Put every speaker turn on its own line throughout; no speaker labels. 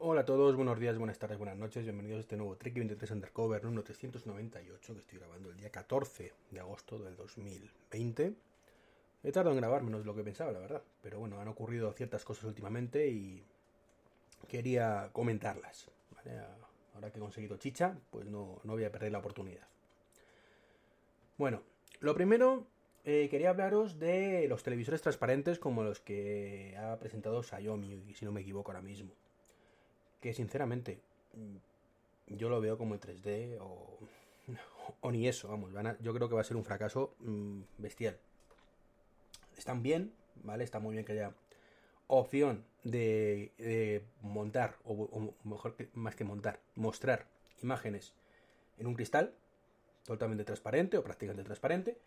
Hola a todos, buenos días, buenas tardes, buenas noches. Bienvenidos a este nuevo Trek 23 Undercover número 398 que estoy grabando el día 14 de agosto del 2020. He tardado en grabar menos de lo que pensaba, la verdad. Pero bueno, han ocurrido ciertas cosas últimamente y quería comentarlas. Ahora que he conseguido chicha, pues no, no voy a perder la oportunidad. Bueno, lo primero, eh, quería hablaros de los televisores transparentes como los que ha presentado Xiaomi, si no me equivoco ahora mismo. Que sinceramente, yo lo veo como en 3D o, o ni eso, vamos. A- yo creo que va a ser un fracaso mm, bestial. Están bien, ¿vale? Está muy bien que haya opción de, de montar, o, o mejor que, más que montar, mostrar imágenes en un cristal totalmente transparente o prácticamente transparente.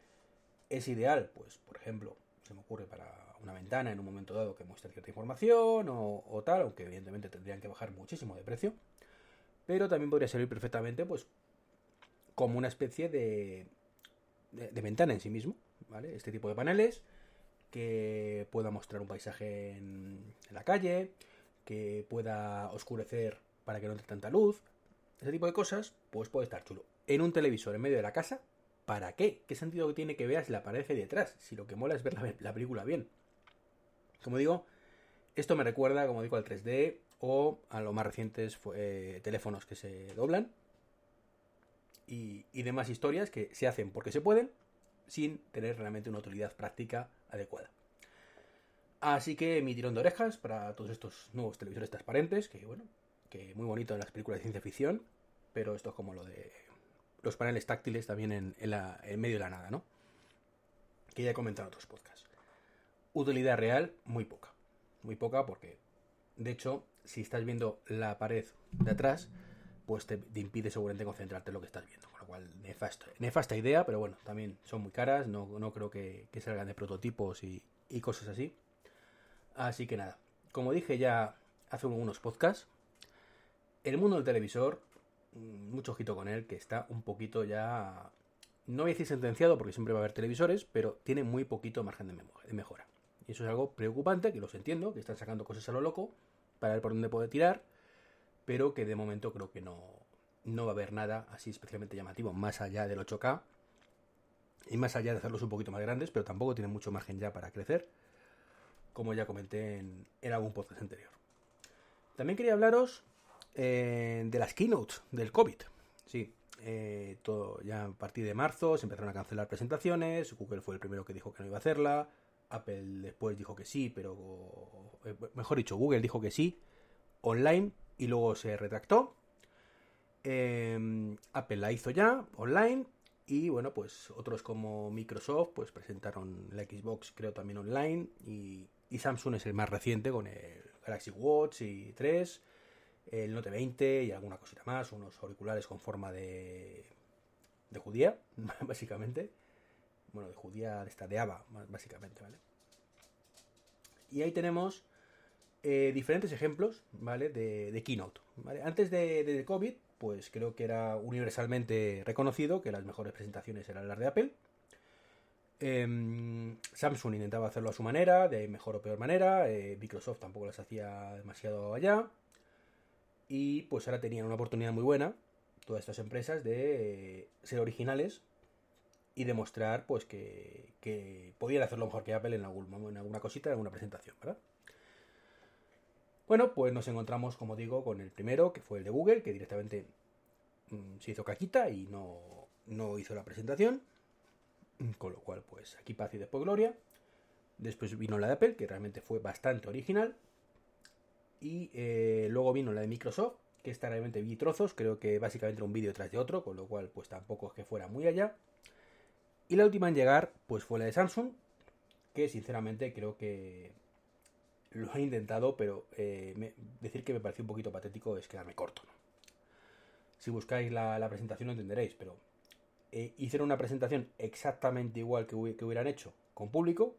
Es ideal, pues, por ejemplo, se me ocurre para una ventana en un momento dado que muestre cierta información o, tal, aunque evidentemente tendrían que bajar muchísimo de precio. Pero también podría servir perfectamente, pues, como una especie de, de, ventana en sí mismo, ¿vale? Este tipo de paneles que pueda mostrar un paisaje en, la calle, que pueda oscurecer para que no entre tanta luz, ese tipo de cosas, pues puede estar chulo. En un televisor en medio de la casa, ¿para qué? ¿Qué sentido tiene que veas la pared de detrás? Si lo que mola es ver la película bien. Como digo, esto me recuerda, como digo, al 3D o a los más recientes eh, teléfonos que se doblan y, demás historias que se hacen porque se pueden sin tener realmente una utilidad práctica adecuada. Así que mi tirón de orejas para todos estos nuevos televisores transparentes, que bueno, que muy bonito en las películas de ciencia ficción, pero esto es como lo de los paneles táctiles también en, en medio de la nada, ¿no? Que ya he comentado en otros podcasts. Utilidad real, muy poca. Muy poca porque, de hecho, si estás viendo la pared de atrás, pues te, impide seguramente concentrarte en lo que estás viendo. Con lo cual, nefasto, nefasta idea, pero bueno, también son muy caras. No, no creo que, salgan de prototipos y, y cosas así. Así que nada, como dije ya hace unos podcasts, el mundo del televisor, mm, mucho ojito con él, que está un poquito ya, no voy a decir sentenciado porque siempre va a haber televisores, pero tiene muy poquito margen de mejora. Eso es algo preocupante, que los entiendo, que están sacando cosas a lo loco para ver por dónde puede tirar, pero que de momento creo que no, no va a haber nada así especialmente llamativo, más allá del 8K y más allá de hacerlos un poquito más grandes, pero tampoco tienen mucho margen ya para crecer, como ya comenté en, algún podcast anterior. También quería hablaros eh, de las keynotes del COVID. Sí, eh, ya a partir de marzo se empezaron a cancelar presentaciones. Google fue el primero que dijo que no iba a hacerla. Apple después dijo que sí, pero eh, mejor dicho, Google dijo que sí online y luego se retractó. Eh, Apple la hizo ya online y bueno, pues otros como Microsoft pues presentaron la Xbox creo también online y, y Samsung es el más reciente con el Galaxy Watch y 3, el Note 20 y alguna cosita más, unos auriculares con forma de de judía, básicamente. Bueno, de judía de esta de Ava, básicamente, ¿vale? Y ahí tenemos eh, diferentes ejemplos, ¿vale? De, Keynote. Antes de, de COVID, pues creo que era universalmente reconocido que las mejores presentaciones eran las de Apple. Em, Samsung intentaba hacerlo a su manera, de mejor o peor manera. eh, Microsoft tampoco las hacía demasiado allá. Y pues ahora tenían una oportunidad muy buena, todas estas empresas, de eh, ser originales y demostrar pues que, que podían hacerlo mejor que Apple en, algún, en alguna cosita, en alguna presentación, ¿verdad? Bueno, pues nos encontramos, como digo, con el primero, que fue el de Google, que directamente mm, se hizo caquita y no, no hizo la presentación. Con lo cual, pues aquí paz y después gloria. Después vino la de Apple, que realmente fue bastante original. Y eh, luego vino la de Microsoft, que esta realmente vi trozos, creo que básicamente era un vídeo tras de otro, con lo cual pues tampoco es que fuera muy allá. Y la última en llegar, pues fue la de Samsung, que sinceramente creo que lo he intentado, pero eh, decir que me pareció un poquito patético es quedarme corto. Si buscáis la, presentación lo entenderéis, pero eh, hicieron una presentación exactamente igual que, que hubieran hecho con público,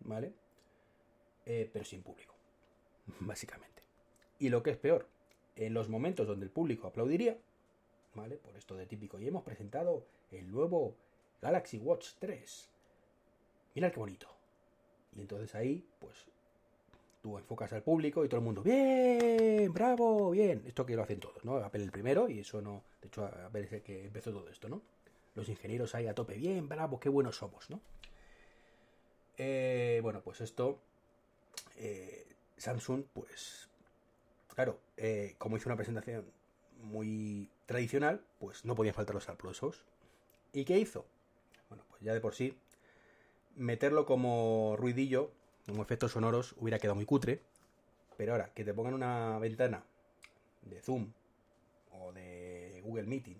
¿vale? Eh, pero sin público, básicamente. Y lo que es peor, en los momentos donde el público aplaudiría, ¿vale? Por esto de típico, y hemos presentado el nuevo Galaxy Watch 3. Mirad qué bonito. Y entonces ahí, pues, tú enfocas al público y todo el mundo, bien, bravo, bien. Esto que lo hacen todos, ¿no? Apple el primero y eso no, de hecho Apple es el que empezó todo esto, ¿no? Los ingenieros ahí a tope, bien, bravo, qué buenos somos, ¿no? Eh, bueno, pues esto, eh, Samsung, pues, claro, eh, como hizo una presentación muy tradicional, pues no podían faltar los aplausos. ¿Y qué hizo? Ya de por sí, meterlo como ruidillo, como efectos sonoros, hubiera quedado muy cutre. Pero ahora, que te pongan una ventana de Zoom o de Google Meeting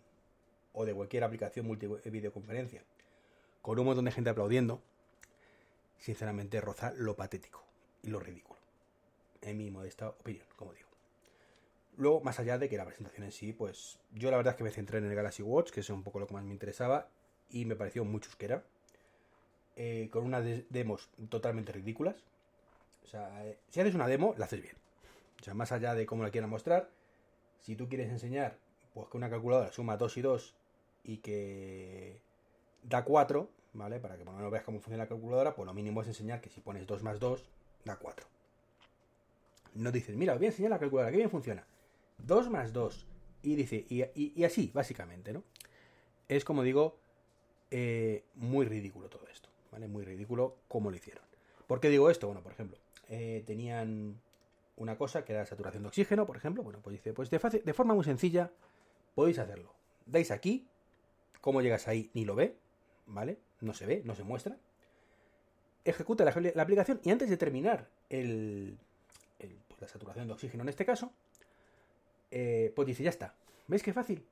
o de cualquier aplicación multi videoconferencia con un montón de gente aplaudiendo, sinceramente roza lo patético y lo ridículo. En mi modesta opinión, como digo. Luego, más allá de que la presentación en sí, pues yo la verdad es que me centré en el Galaxy Watch, que es un poco lo que más me interesaba, y me pareció muy chusquera. eh, con unas de- demos totalmente ridículas. O sea, eh, si haces una demo, la haces bien. O sea, más allá de cómo la quieran mostrar, si tú quieres enseñar pues que una calculadora suma 2 y 2 y que da 4, ¿vale? Para que por lo menos veas cómo funciona la calculadora, pues lo mínimo es enseñar que si pones 2 más 2, da 4. No dices, mira, os voy a enseñar la calculadora, que bien funciona. 2 más 2. Y dice, y así, básicamente, ¿no? Es como digo, eh, muy ridículo todo esto, ¿vale? Muy ridículo cómo lo hicieron. ¿Por qué digo esto? Bueno, por ejemplo, eh, tenían una cosa que era saturación de oxígeno, por ejemplo. Bueno, pues dice, pues de, fácil- de forma muy sencilla podéis hacerlo. Dais aquí, cómo llegas ahí ni lo ve, ¿vale? No se ve, no se muestra. Ejecuta la, la aplicación y antes de terminar el, pues la saturación de oxígeno en este caso, eh, pues dice, ya está. ¿Veis qué fácil?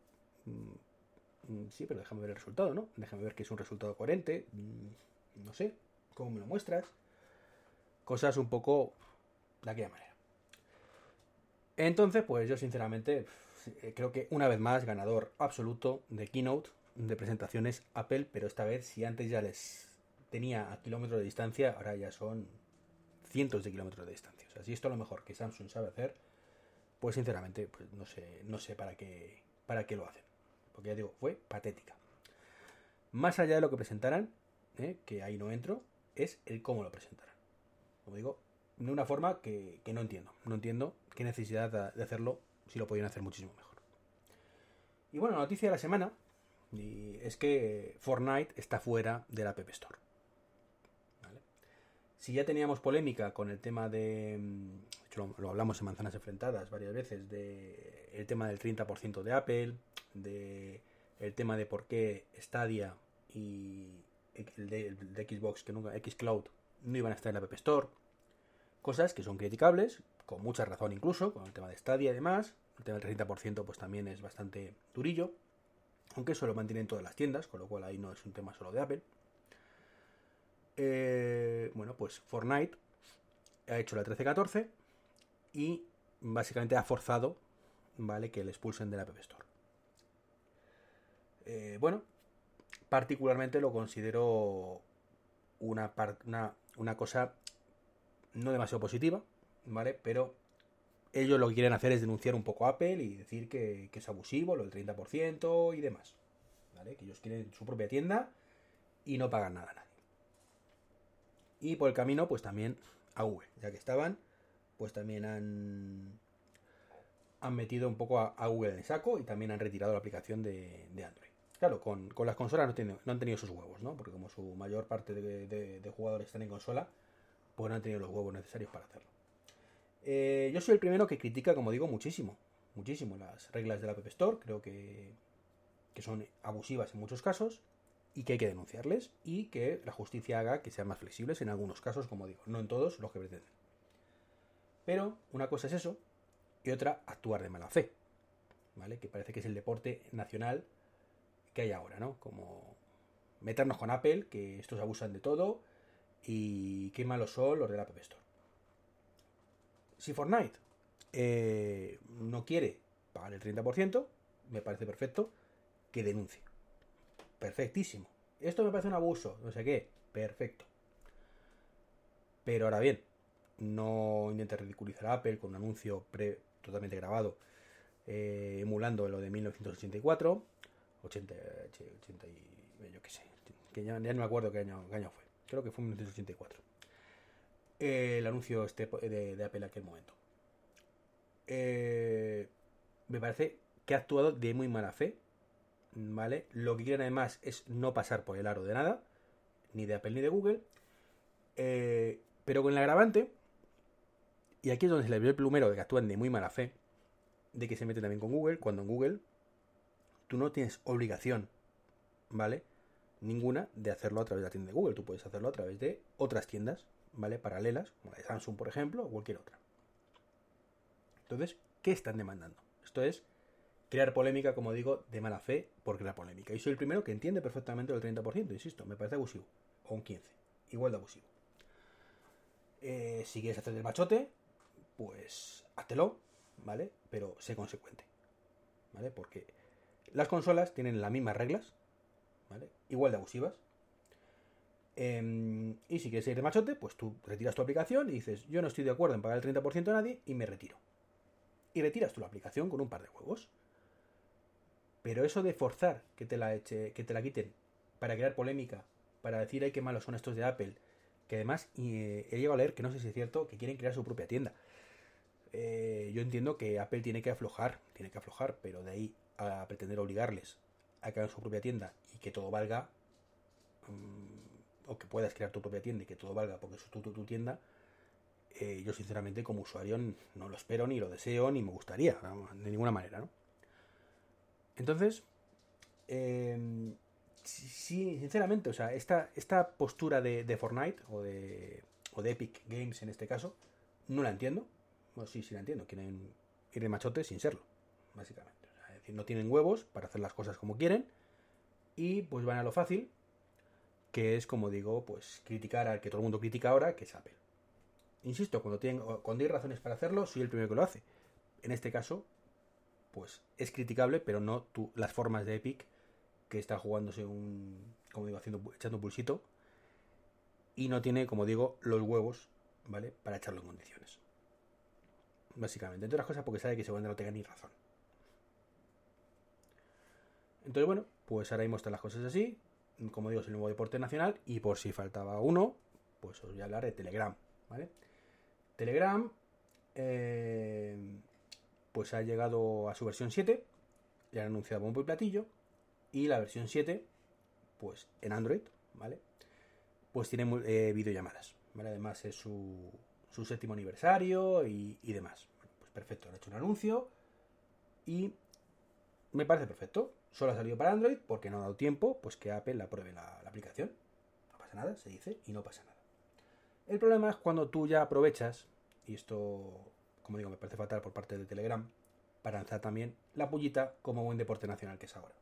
Mm, sí, pero déjame ver el resultado, ¿no? Déjame ver que es un resultado coherente. Mm, no sé, ¿cómo me lo muestras? Cosas un poco de aquella manera. Entonces, pues yo sinceramente eh, creo que una vez más ganador absoluto de keynote de presentaciones Apple, pero esta vez si antes ya les tenía a kilómetros de distancia, ahora ya son cientos de kilómetros de distancia. O sea, si esto es lo mejor que Samsung sabe hacer, pues sinceramente pues no sé, no sé para qué para qué lo hacen. Porque ya digo, fue patética. Más allá de lo que presentaran, ¿eh? que ahí no entro, es el cómo lo presentaran. Como digo, de una forma que, no entiendo. No entiendo qué necesidad de- hacerlo si lo podían hacer muchísimo mejor. Y bueno, la noticia de la semana es que Fortnite está fuera de la App Store. Si ya teníamos polémica con el tema de. mm, De hecho, lo, lo hablamos en Manzanas Enfrentadas varias veces. De el tema del 30% de Apple. De el tema de por qué Stadia y el de, Xbox, que nunca. Xcloud no iban a estar en la App Store. Cosas que son criticables, con mucha razón incluso, con el tema de Stadia y demás. El tema del 30% pues también es bastante durillo. Aunque eso lo mantienen todas las tiendas, con lo cual ahí no es un tema solo de Apple. Eh, bueno, pues Fortnite ha hecho la 1314 y básicamente ha forzado, ¿vale? Que le expulsen de la App Store. Eh, bueno, particularmente lo considero una, cosa no demasiado positiva, ¿vale? Pero ellos lo que quieren hacer es denunciar un poco a Apple y decir que, es abusivo, lo del 30% y demás. Que ellos quieren su propia tienda y no pagan nada a nadie. Y por el camino, pues también a Google, ya que estaban, pues también han, metido un poco a, a Google en el saco y también han retirado la aplicación de Android. Claro, con, las consolas no, han tenido sus huevos, ¿no? Porque como su mayor parte de jugadores están en consola, pues no han tenido los huevos necesarios para hacerlo. Eh, yo soy el primero que critica, como digo, muchísimo, muchísimo las reglas de la App Store. Creo que, que son abusivas en muchos casos y que hay que denunciarles y que la justicia haga que sean más flexibles en algunos casos, como digo, no en todos los que pretenden. Pero una cosa es eso y otra actuar de mala fe, ¿vale? Que parece que es el deporte nacional que hay ahora, ¿no? Como meternos con Apple, que estos abusan de todo y qué malos son los de la App Store. Si Fortnite eh, no quiere pagar el 30%, me parece perfecto que denuncie. Perfectísimo. Esto me parece un abuso, no sé qué. Perfecto. Pero ahora bien, no intente ridiculizar a Apple con un anuncio pre totalmente grabado eh, emulando lo de 1984, 80, 80 y, yo qué sé, que ya, no me acuerdo qué año, fue, creo que fue 1984. el anuncio este de, Apple en aquel momento. Eh, me parece que ha actuado de muy mala fe, ¿vale? Lo que quieren además es no pasar por el aro de nada, ni de Apple ni de Google, eh, pero con el agravante, y aquí es donde se le ve el plumero de que actúan de muy mala fe, de que se mete también con Google, cuando en Google tú no tienes obligación, ¿vale? Ninguna de hacerlo a través de la tienda de Google. Tú puedes hacerlo a través de otras tiendas, ¿vale? Paralelas, como la de Samsung, por ejemplo, o cualquier otra. Entonces, ¿qué están demandando? Esto es crear polémica, como digo, de mala fe por crear polémica. Y soy el primero que entiende perfectamente el 30%, insisto, me parece abusivo. O un 15%, igual de abusivo. Eh, si quieres hacer el machote, pues háztelo, ¿vale? Pero sé consecuente, ¿vale? Porque las consolas tienen las mismas reglas, ¿vale? Igual de abusivas. Em, y si quieres ir de machote, pues tú retiras tu aplicación y dices, yo no estoy de acuerdo en pagar el 30% a nadie y me retiro. Y retiras tu aplicación con un par de juegos. Pero eso de forzar que te la eche, que te la quiten para crear polémica, para decir ay qué malos son estos de Apple, que además he llegado a leer que no sé si es cierto que quieren crear su propia tienda. Eh, yo entiendo que Apple tiene que aflojar, tiene que aflojar, pero de ahí a pretender obligarles a crear su propia tienda y que todo valga, mm, o que puedas crear tu propia tienda y que todo valga porque es tu, tu, tienda, eh, yo sinceramente como usuario no lo espero, ni lo deseo, ni me gustaría, de ninguna manera, ¿no? Entonces, eh, sí, sinceramente, o sea, esta, esta postura de, de Fortnite o de, o de Epic Games en este caso, no la entiendo sí, sí la entiendo. Quieren ir de machote sin serlo, básicamente. Decir, no tienen huevos para hacer las cosas como quieren y pues van a lo fácil, que es, como digo, pues criticar al que todo el mundo critica ahora, que es Apple. Insisto, cuando, tienen, cuando hay razones para hacerlo, soy el primero que lo hace. En este caso, pues es criticable, pero no las formas de Epic, que está jugándose un, como digo, haciendo, echando un pulsito, y no tiene, como digo, los huevos, ¿vale? Para echarlo en condiciones básicamente. Entre otras cosas porque sabe que se no tenga ni razón. Entonces, bueno, pues ahora mismo están las cosas así. Como digo, es el nuevo deporte nacional. Y por si faltaba uno, pues os voy a hablar de Telegram, ¿vale? Telegram, eh, pues ha llegado a su versión 7. Ya han anunciado bombo y platillo. Y la versión 7, pues en Android, ¿vale? Pues tiene eh, videollamadas, ¿vale? Además es su, séptimo aniversario y, demás. pues perfecto, han hecho un anuncio y me parece perfecto. Solo ha salido para Android porque no ha dado tiempo pues que Apple apruebe la, la aplicación. No pasa nada, se dice y no pasa nada. El problema es cuando tú ya aprovechas, y esto, como digo, me parece fatal por parte de Telegram, para lanzar también la pullita como buen deporte nacional que es ahora.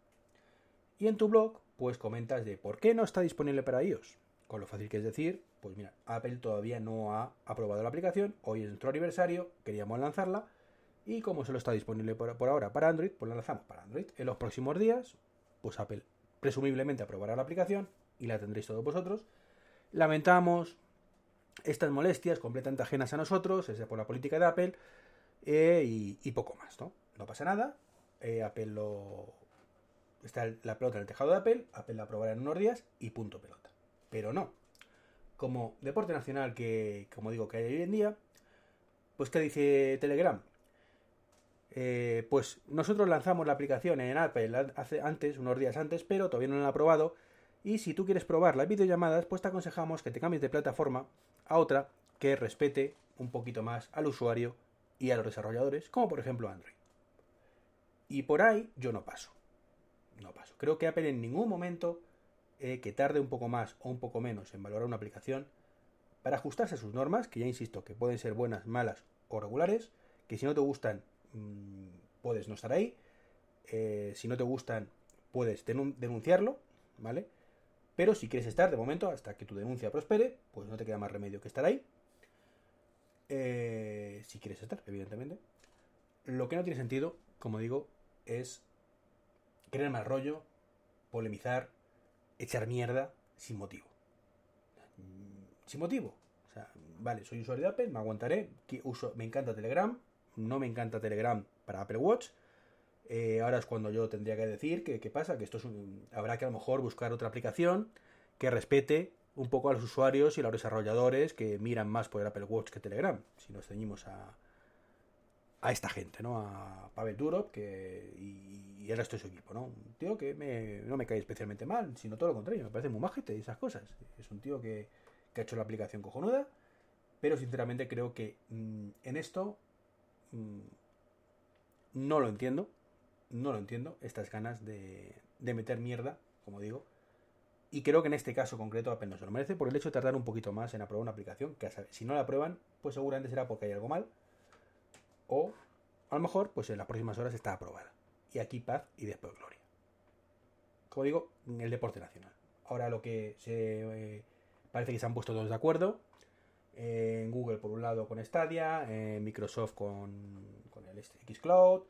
Y en tu blog, pues comentas de por qué no está disponible para iOS. Con lo fácil que es decir, pues mira, Apple todavía no ha aprobado la aplicación, hoy es nuestro aniversario, queríamos lanzarla, y como solo está disponible por, ahora para Android, pues la lanzamos para Android. En los próximos días, pues Apple presumiblemente aprobará la aplicación y la tendréis todos vosotros. Lamentamos estas molestias completamente ajenas a nosotros, es por la política de Apple, eh, y, poco más, ¿no? No pasa nada, eh, Apple lo... Está la pelota en el tejado de Apple, Apple la aprobará en unos días y punto pelota pero no. Como deporte nacional que, como digo, que hay hoy en día, pues ¿qué dice Telegram? Eh, pues nosotros lanzamos la aplicación en Apple hace, antes, unos días antes, pero todavía no la han aprobado. Y si tú quieres probar las videollamadas, pues te aconsejamos que te cambies de plataforma a otra que respete un poquito más al usuario y a los desarrolladores, como por ejemplo Android. Y por ahí yo no paso. No paso. Creo que Apple en ningún momento eh, que tarde un poco más o un poco menos en valorar una aplicación para ajustarse a sus normas, que ya insisto que pueden ser buenas, malas o regulares, que si no te gustan mm, puedes no estar ahí, eh, si no te gustan puedes denunciarlo, ¿vale? Pero si quieres estar de momento, hasta que tu denuncia prospere, pues no te queda más remedio que estar ahí. Eh, si quieres estar, evidentemente. Lo que no tiene sentido, como digo, es querer mal rollo, polemizar, echar mierda sin motivo. Sin motivo. O sea, vale, soy usuario de Apple, me aguantaré. Uso, me encanta Telegram, no me encanta Telegram para Apple Watch. Eh, ahora es cuando yo tendría que decir que qué pasa, que esto es un, habrá que a lo mejor buscar otra aplicación que respete un poco a los usuarios y a los desarrolladores que miran más por el Apple Watch que Telegram. Si nos ceñimos a, a esta gente, ¿no? A Pavel Durov que, y, y el resto de su equipo, ¿no? Un tío que no me cae especialmente mal, sino todo lo contrario, me parece muy majete y esas cosas. Es un tío que, ha hecho la aplicación cojonuda, pero sinceramente creo que mm, en esto no lo entiendo, no lo entiendo, estas ganas de, de meter mierda, como digo, y creo que en este caso concreto apenas se lo merece por el hecho de tardar un poquito más en aprobar una aplicación, que si no la aprueban, pues seguramente será porque hay algo mal, o a lo mejor, pues en las próximas horas está aprobada. Y aquí paz y después gloria. Como digo, el deporte nacional. Ahora lo que se... Eh, parece que se han puesto todos de acuerdo. En Google por un lado con Stadia, en Microsoft con, el Xcloud,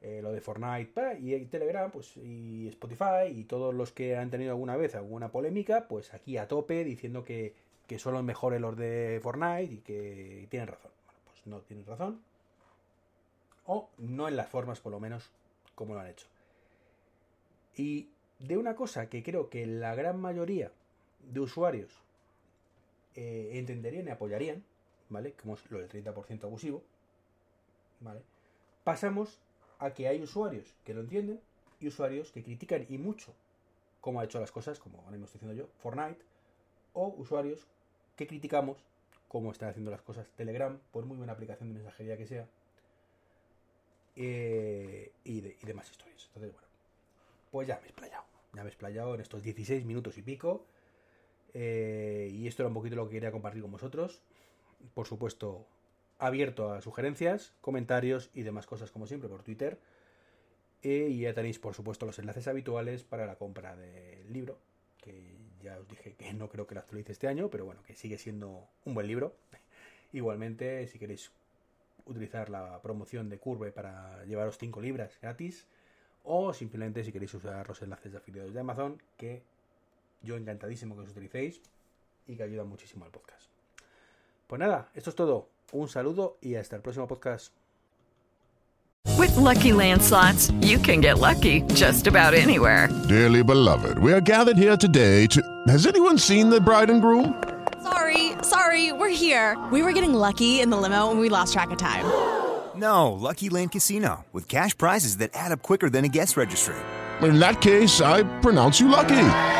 eh, lo de Fortnite y Telegram, pues y Spotify y todos los que han tenido alguna vez alguna polémica, pues aquí a tope diciendo que, que son los mejores los de Fortnite y que tienen razón. Bueno, pues no tienen razón. O no en las formas, por lo menos, como lo han hecho. Y de una cosa que creo que la gran mayoría de usuarios eh, entenderían y apoyarían, ¿vale? Como es lo del 30% abusivo, ¿vale? Pasamos a que hay usuarios que lo entienden y usuarios que critican y mucho cómo ha hecho las cosas, como ahora mismo estoy diciendo yo, Fortnite, o usuarios que criticamos cómo están haciendo las cosas Telegram, por muy buena aplicación de mensajería que sea, eh, y, demás historias. Entonces, bueno, pues ya me he explayado, ya me he explayado en estos 16 minutos y pico, eh, y esto era un poquito lo que quería compartir con vosotros. Por supuesto, abierto a sugerencias, comentarios y demás cosas como siempre por Twitter. y ya tenéis por supuesto los enlaces habituales para la compra del libro, que ya os dije que no creo que lo actualice este año, pero bueno, que sigue siendo un buen libro. Igualmente, si queréis utilizar la promoción de Curve para llevaros 5 libras gratis, o simplemente si queréis usar los enlaces de afiliados de Amazon, que yo encantadísimo que os utilicéis y que ayudan muchísimo al podcast. Pues nada, esto es todo. Un saludo y hasta el próximo podcast.
With lucky landslots, you can get lucky just about anywhere.
Dearly beloved, we are gathered here today to. Has anyone seen the bride and groom?
Sorry, sorry, we're here. We were getting lucky in the limo and we lost track of time.
No, Lucky Land Casino, with cash prizes that add up quicker than a guest registry.
In that case, I pronounce you lucky.